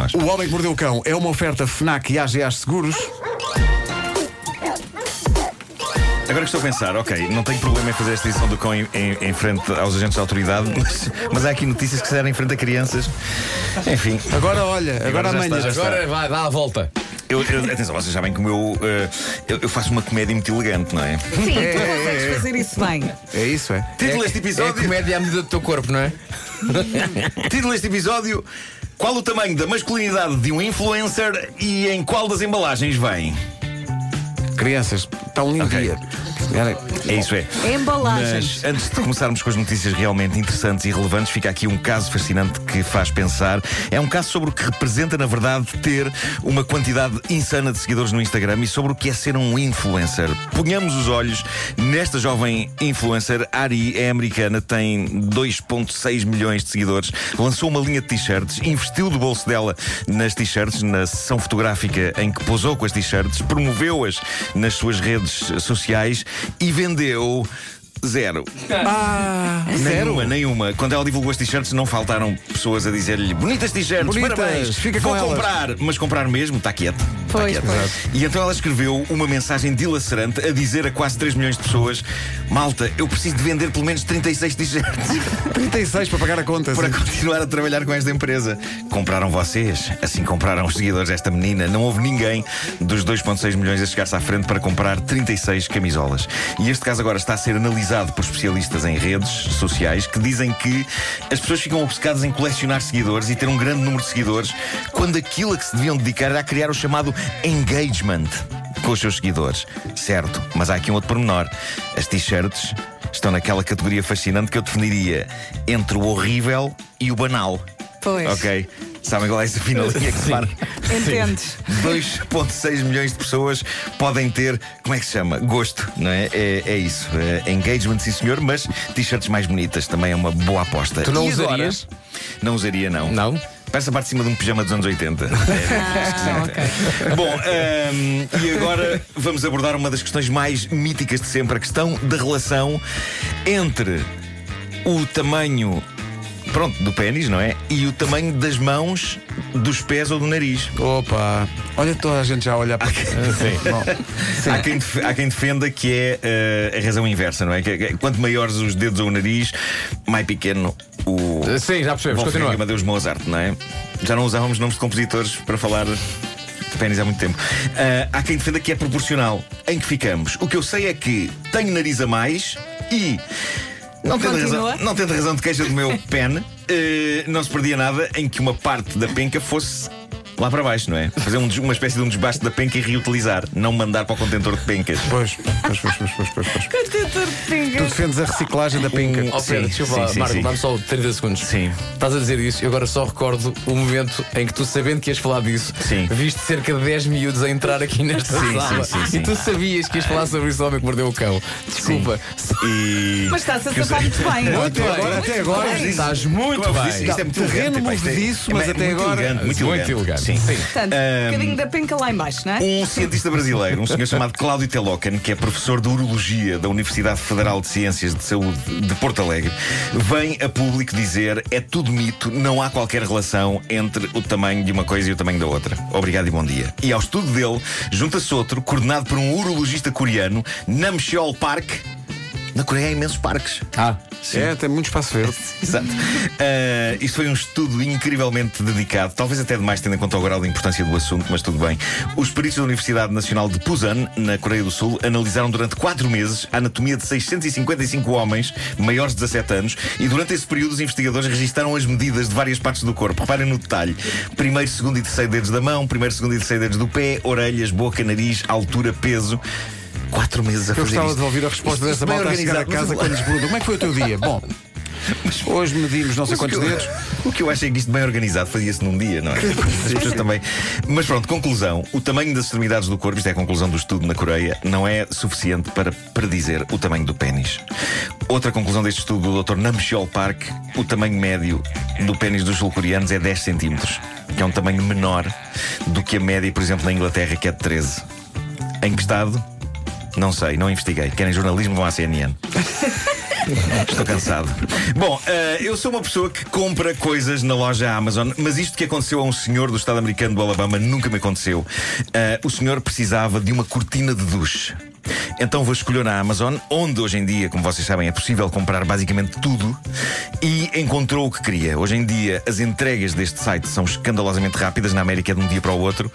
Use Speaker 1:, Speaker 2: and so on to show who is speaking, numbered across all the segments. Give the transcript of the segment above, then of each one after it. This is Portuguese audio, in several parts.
Speaker 1: nós.
Speaker 2: O Homem que Mordeu o Cão é uma oferta FNAC e AGA Seguros.
Speaker 1: Agora que estou a pensar, ok, não tenho problema em fazer esta edição do cão em, em- em frente aos agentes da autoridade, mas, mas há aqui notícias que se deram em frente a crianças. Enfim.
Speaker 2: Agora olha, agora,
Speaker 1: já
Speaker 2: amanhã.
Speaker 1: está, já está.
Speaker 3: Agora vai, dá a volta.
Speaker 1: Eu, eu- atenção, vocês sabem que o meu. eh, eu, eu faço uma comédia muito elegante, não é?
Speaker 4: Sim, tu consegues fazer isso bem.
Speaker 2: É isso, é.
Speaker 1: Título deste
Speaker 3: É
Speaker 1: episódio.
Speaker 3: comédia à medida do teu corpo, não é?
Speaker 1: Título deste episódio: Qual o tamanho da masculinidade de um influencer e em qual das embalagens vem?
Speaker 2: Crianças, está um lindo
Speaker 1: Ok.
Speaker 2: dia. Era-
Speaker 1: É isso, é.
Speaker 4: Embalagens.
Speaker 1: Mas antes de começarmos com as notícias realmente interessantes e relevantes, fica aqui um caso fascinante que faz pensar. É um caso sobre o que representa, na verdade, ter uma quantidade insana de seguidores no Instagram e sobre o que é ser um influencer. Ponhamos os olhos nesta jovem influencer. Ari é americana, tem 2,6 milhões de seguidores, lançou uma linha de t-shirts, investiu do bolso dela nas t-shirts, na sessão fotográfica em que posou com as t-shirts, promoveu-as nas suas redes sociais e vendeu. Zero.
Speaker 2: Ah,
Speaker 1: Nenhuma, nenhuma. Quando ela divulgou as t-shirts, não faltaram pessoas a dizer-lhe bonitas t-shirts,
Speaker 2: Bonitas,
Speaker 1: parabéns,
Speaker 2: fica
Speaker 1: vou
Speaker 2: com elas."
Speaker 1: comprar. Mas comprar mesmo, está quieto. Está
Speaker 4: Pois,
Speaker 1: quieto.
Speaker 4: pois.
Speaker 1: E então ela escreveu uma mensagem dilacerante a dizer a quase 3 milhões de pessoas: Malta, eu preciso de vender pelo menos 36 t-shirts
Speaker 2: 36 para pagar a conta.
Speaker 1: para
Speaker 2: sim.
Speaker 1: continuar a trabalhar com esta empresa. Compraram vocês, assim compraram os seguidores desta menina. Não houve ninguém dos 2,6 milhões a chegar-se à frente para comprar 36 camisolas. E este caso agora está a ser analisado por especialistas em redes sociais que dizem que as pessoas ficam obcecadas em colecionar seguidores e ter um grande número de seguidores quando aquilo a que se deviam dedicar era a criar o chamado engagement com os seus seguidores. Certo, mas há aqui um outro pormenor. As t-shirts estão naquela categoria fascinante que eu definiria entre o horrível e o banal.
Speaker 4: Pois.
Speaker 1: Ok? Sabem qual é essa fina linha que separa?
Speaker 4: Entendes?
Speaker 1: 2,6 milhões de pessoas podem ter, como é que se chama? Gosto, não é? É, é isso. É engagement, sim senhor, mas t-shirts mais bonitas também é uma boa aposta.
Speaker 3: Tu não
Speaker 1: E agora?
Speaker 3: usarias?
Speaker 1: Não usaria, não.
Speaker 3: Não?
Speaker 1: Parece a parte de cima de um pijama dos anos 80.
Speaker 4: Ah, ok.
Speaker 1: Bom, ahm, e agora vamos abordar uma das questões mais míticas de sempre: a questão da relação entre o tamanho. Pronto, do pênis, não é? E o tamanho das mãos, dos pés ou do nariz.
Speaker 2: Opa, olha toda a gente já a olhar para Bom,
Speaker 1: Há quem, def- há quem defenda que é eh, a razão inversa, não é? Que, quanto maiores os dedos ou o nariz, mais pequeno o.
Speaker 3: Sim, já percebemos. Continua.
Speaker 1: Amadeus Mozart, não é? Já não usávamos nomes de compositores para falar de pênis há muito tempo. Ah, há quem defenda que é proporcional. Em que ficamos? O que eu sei é que tenho nariz a mais e. Não tendo, razão, não tendo razão de queixa do meu pene, eh, não se perdia nada em que uma parte da penca fosse lá para baixo, não é? Fazer um uma espécie de um desbaste da penca e reutilizar, não mandar para o contentor de pencas.
Speaker 2: Pois, pois, pois, pois, pois, pois, pois.
Speaker 4: Contentor de
Speaker 2: Tu
Speaker 4: pinga.
Speaker 2: defendes a reciclagem da pinca.
Speaker 1: Um-
Speaker 3: Oh, Pedro,
Speaker 1: Sim,
Speaker 3: deixa eu falar.
Speaker 1: sim,
Speaker 3: Marco, dá-me só 30 segundos.
Speaker 1: Sim.
Speaker 3: Estás a dizer isso e agora só recordo o momento em que tu, sabendo que ias falar disso,
Speaker 1: Sim.
Speaker 3: viste cerca de 10 miúdos a entrar aqui nesta
Speaker 1: Sim,
Speaker 3: sala
Speaker 1: sim, sim, sim.
Speaker 3: e tu sabias que ias falar sobre esse homem que mordeu o cão. Desculpa.
Speaker 1: E.
Speaker 4: Mas está-se a safar muito bem. Muito
Speaker 2: até
Speaker 4: bem.
Speaker 2: agora,
Speaker 4: Muito
Speaker 2: até agora,
Speaker 4: bem.
Speaker 3: Estás muito
Speaker 1: eu
Speaker 3: bem.
Speaker 1: isto é muito
Speaker 2: Terreno movediço, mas
Speaker 1: muito
Speaker 2: até agora-
Speaker 1: elegante, muito,
Speaker 3: Muito elegante.
Speaker 1: Sim.
Speaker 3: Sim.
Speaker 4: Portanto,
Speaker 1: Ahm,
Speaker 4: um bocadinho da penca lá em baixo, não é?
Speaker 1: Um cientista brasileiro, um senhor chamado Cláudio Telocan, que é professor de Urologia da Universidade Federal de Ciências de Saúde de Porto Alegre, vem a público dizer é tudo mito, não há qualquer relação entre o tamanho de uma coisa e o tamanho da outra. Obrigado e bom dia. E ao estudo dele, junta-se outro, coordenado por um urologista coreano, Namcheol Park. Na Coreia há imensos parques.
Speaker 3: Ah,
Speaker 2: É, tem muito espaço verde.
Speaker 1: Exato. Ah, isto foi um estudo incrivelmente dedicado, talvez até demais tendo em conta o grau de importância do assunto, mas tudo bem. Os peritos da Universidade Nacional de Busan, na Coreia do Sul, analisaram durante quatro meses a anatomia de 655 homens maiores de 17 anos e durante esse período os investigadores registaram as medidas de várias partes do corpo. Reparem no detalhe: primeiro, segundo e terceiro dedos da mão, primeiro, segundo e terceiro dedos do pé, orelhas, boca, nariz, altura, peso. Quatro meses a
Speaker 2: Eu
Speaker 1: fazer
Speaker 2: gostava
Speaker 1: isto.
Speaker 2: de ouvir a resposta dessa malta a chegar a casa quando lhes perguntam como é que foi o teu dia. Bom, hoje medimos não sei
Speaker 1: Mas o
Speaker 2: quantos
Speaker 1: eu-
Speaker 2: dedos.
Speaker 1: O que eu acho é que isto bem organizado fazia-se num dia, não é? As pessoas também. Mas pronto, conclusão. O tamanho das extremidades do corpo, isto é a conclusão do estudo na Coreia, não é suficiente para predizer o tamanho do pênis. Outra conclusão deste estudo do Dr. Namcheol Park, o tamanho médio do pênis dos sul-coreanos é 10 centímetros, que é um tamanho menor do que a média, por exemplo, na Inglaterra, que é de 13. Em que estado? Não sei, não investiguei. Querem jornalismo, vão à CNN. Estou cansado. Bom, eh, eu sou uma pessoa que compra coisas na loja Amazon, mas isto que aconteceu a um senhor do estado americano do Alabama nunca me aconteceu. Eh, o senhor precisava de uma cortina de duche. Então escolher na Amazon, onde hoje em dia, como vocês sabem, é possível comprar basicamente tudo, e encontrou o que queria. Hoje em dia, as entregas deste site são escandalosamente rápidas, na América é de um dia para o outro.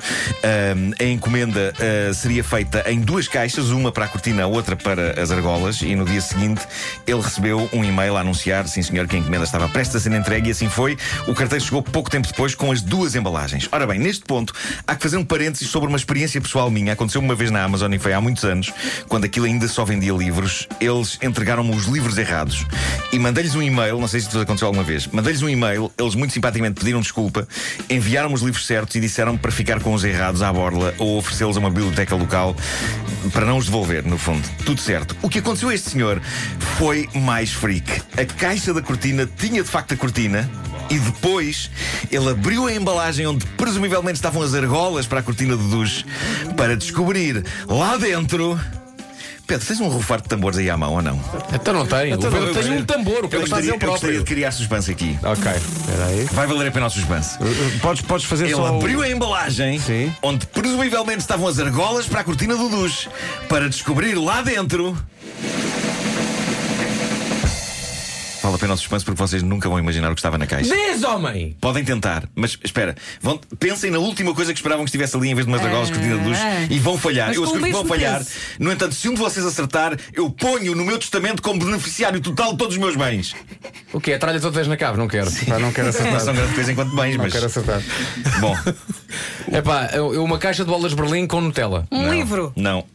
Speaker 1: A encomenda ah, seria feita em duas caixas, uma para a cortina, a outra para as argolas, e no dia seguinte ele recebeu um e-mail a anunciar, sim senhor, que a encomenda estava prestes a ser entregue, e assim foi. O carteiro chegou pouco tempo depois com as duas embalagens. Ora bem, neste ponto, há que fazer um parênteses sobre uma experiência pessoal minha. Aconteceu uma vez na Amazon e foi há muitos anos, quando aquilo ainda só vendia livros, eles entregaram-me os livros errados. E mandei-lhes um e-mail, não sei se isso aconteceu alguma vez, mandei-lhes um e-mail, eles muito simpaticamente pediram desculpa, enviaram os livros certos e disseram para ficar com os errados à borla ou oferecê-los a uma biblioteca local para não os devolver, no fundo. Tudo certo. O que aconteceu a este senhor foi mais freak. A caixa da cortina tinha de facto a cortina. E depois ele abriu a embalagem onde presumivelmente estavam as argolas para a cortina de duche para descobrir lá dentro. Pedro, tens um rufar de tambores aí à mão ou não?
Speaker 3: Então não tem.
Speaker 2: Então
Speaker 3: o Pedro
Speaker 2: não,
Speaker 3: tem
Speaker 1: eu-
Speaker 3: um tambor, o
Speaker 1: Eu
Speaker 3: Pedro está a dizer o
Speaker 1: eu gostaria
Speaker 3: próprio.
Speaker 1: de criar suspense aqui.
Speaker 3: Ok.
Speaker 2: Espera aí.
Speaker 1: Vai valer a pena o suspense.
Speaker 2: Uh, Podes, podes fazer
Speaker 1: Ele
Speaker 2: só.
Speaker 1: abriu a embalagem
Speaker 2: Sim.
Speaker 1: onde presumivelmente estavam as argolas para a cortina do duche para descobrir lá dentro. Vale a pena o suspense porque vocês nunca vão imaginar o que estava na caixa.
Speaker 3: Diz, homem!
Speaker 1: Podem tentar, mas espera, vão, pensem na última coisa que esperavam que estivesse ali em vez de umas argolas de cortina de duche
Speaker 4: Ah.
Speaker 1: e vão falhar.
Speaker 4: Mas
Speaker 1: eu
Speaker 4: com o
Speaker 1: escrevo que vão falhar. No entanto, se um de vocês acertar, eu ponho no meu testamento como beneficiário total de todos os meus bens.
Speaker 3: O quê? Tralha outra vez na cave? Não quero.
Speaker 2: Pá, não quero
Speaker 1: Não são
Speaker 2: acertar.
Speaker 1: grande coisa enquanto bens,
Speaker 2: Não
Speaker 1: mas.
Speaker 2: quero acertar.
Speaker 1: Bom,
Speaker 3: É pá, eu- uma caixa de bolas de Berlim com Nutella.
Speaker 4: Um
Speaker 1: não,
Speaker 4: livro.
Speaker 1: Não.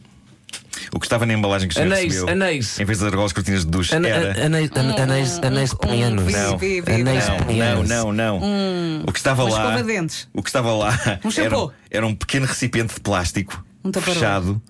Speaker 1: O que estava na embalagem que o senhor
Speaker 3: Anéis,
Speaker 1: recebeu,
Speaker 3: anéis.
Speaker 1: em vez das argolas de cortinas de duche,
Speaker 3: Ana-
Speaker 1: era.
Speaker 3: Anéis, anéis, anéis penianos.
Speaker 1: Não.
Speaker 4: vi,
Speaker 3: Anéis
Speaker 4: vi.
Speaker 1: Não,
Speaker 3: penianos.
Speaker 1: não, não, não. O que estava lá.
Speaker 4: de.
Speaker 1: O que estava lá
Speaker 4: Um
Speaker 1: era, era um pequeno recipiente de plástico
Speaker 4: Um
Speaker 1: fechado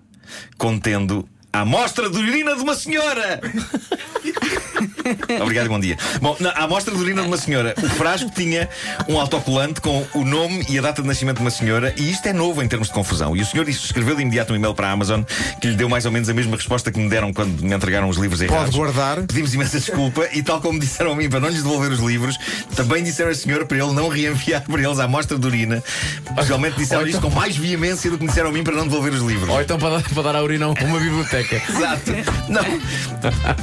Speaker 1: contendo a amostra de urina de uma senhora. Obrigado e bom dia. Bom, na a amostra de urina de uma senhora, o frasco tinha um autocolante com o nome e a data de nascimento de uma senhora, e isto é novo em termos de confusão. E o senhor escreveu de imediato um e-mail para a Amazon que lhe deu mais ou menos a mesma resposta que me deram quando me entregaram os livros errados.
Speaker 2: guardar.
Speaker 1: Pedimos imensa desculpa e, tal como disseram a mim para não lhes devolver os livros, também disseram a senhora para ele não reenviar para eles a amostra de urina. Possivelmente disseram isto
Speaker 3: então-
Speaker 1: com mais veemência do que me disseram a mim para não devolver os livros.
Speaker 3: Ou então para dar, para dar à urina uma biblioteca.
Speaker 1: Exato. Não.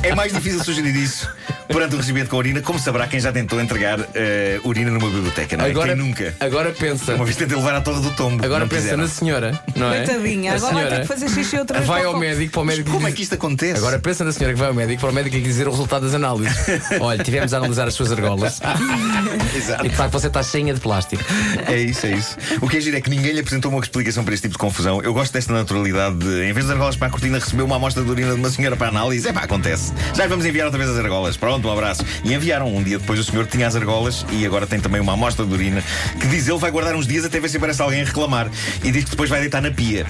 Speaker 1: É mais difícil sugerir isso perante o recipiente com urina, como saberá quem já tentou entregar eh, urina numa biblioteca, não é?
Speaker 3: Agora,
Speaker 1: Quem nunca?
Speaker 3: agora pensa.
Speaker 1: Uma vez tentei levar à torre do tombo.
Speaker 3: Agora
Speaker 1: não
Speaker 3: pensa
Speaker 1: quiseram.
Speaker 3: na senhora, não é?
Speaker 4: Coitadinha,
Speaker 3: A
Speaker 4: agora vai ter
Speaker 3: senhora
Speaker 4: que fazer xixi outra vez.
Speaker 3: Vai ao
Speaker 4: copo.
Speaker 3: médico, para o médico
Speaker 1: Como é
Speaker 3: dizer-
Speaker 1: que isto acontece?
Speaker 3: Agora pensa na senhora que vai ao médico, para o médico lhe dizer o resultado das análises. Olha, tivemos a analisar as suas argolas
Speaker 1: Exato.
Speaker 3: e de facto você está cheia de plástico.
Speaker 1: É isso, é isso. O que é giro é que ninguém lhe apresentou uma explicação para este tipo de confusão. Eu gosto desta naturalidade de, em vez das argolas para a cortina, recebeu uma amostra de urina de uma senhora para análise. É pá, acontece. Já vamos enviar outra vez as argolas. Pronto, um abraço. E enviaram. Um dia depois o senhor tinha as argolas e agora tem também uma amostra de urina que diz ele vai guardar uns dias até ver se aparece alguém a reclamar. E diz que depois vai deitar na pia.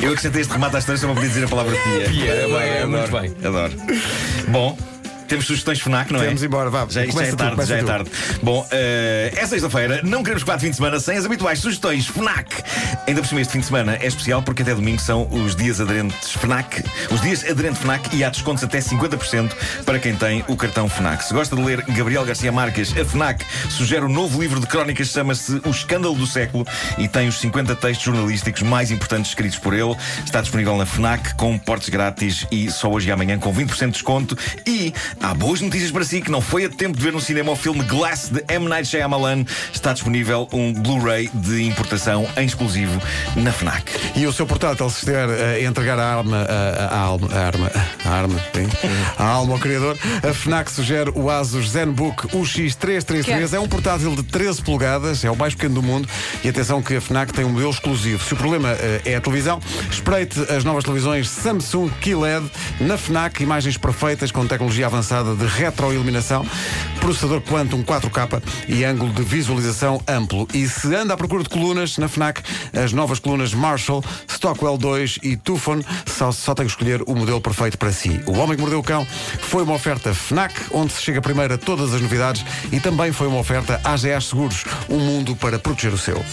Speaker 1: Eu acrescentei este remate à história só para poder dizer a palavra pia.
Speaker 3: Pia, é bem, é muito bem.
Speaker 1: Adoro. Bom. Temos sugestões FNAC, não é?
Speaker 2: Temos embora, vá.
Speaker 1: Já, isto já é
Speaker 2: tu,
Speaker 1: tarde, já é
Speaker 2: tu.
Speaker 1: tarde. Bom, eh, é sexta-feira, não queremos quatro fim de semana sem as habituais sugestões FNAC. Ainda por cima, este fim de semana é especial porque até domingo são os dias aderentes FNAC. Os dias aderente FNAC e há descontos até 50% para quem tem o cartão FNAC. Se gosta de ler Gabriel Garcia Marques, a FNAC sugere um novo livro de crónicas, chama-se O Escândalo do Século e tem os 50 textos jornalísticos mais importantes escritos por ele. Está disponível na FNAC com portes grátis e só hoje e amanhã com 20% de desconto. E há boas notícias para si que não foi a tempo de ver no cinema o filme Glass de M. Night Shyamalan. Está disponível um Blu-ray de importação em exclusivo na FNAC.
Speaker 2: E o seu portátil, se estiver a entregar a arma, a, a alma, a arma, a arma, sim, a alma ao criador, a FNAC sugere o Asus ZenBook UX333.
Speaker 4: Quero.
Speaker 2: É um portátil de 13 polegadas, é o mais pequeno do mundo. E atenção que a FNAC tem um modelo exclusivo. Se o problema eh, é a televisão, espreite as novas televisões Samsung QLED na FNAC. Imagens perfeitas com tecnologia avançada de retroiluminação, processador Quantum 4K e ângulo de visualização amplo. E se anda à procura de colunas, na FNAC, as novas colunas Marshall, Stockwell 2 e Tufon, só, só tem que escolher o modelo perfeito para si. O Homem que Mordeu o Cão foi uma oferta FNAC, onde se chega primeiro a todas as novidades, e também foi uma oferta AGA Seguros, um mundo para proteger o seu.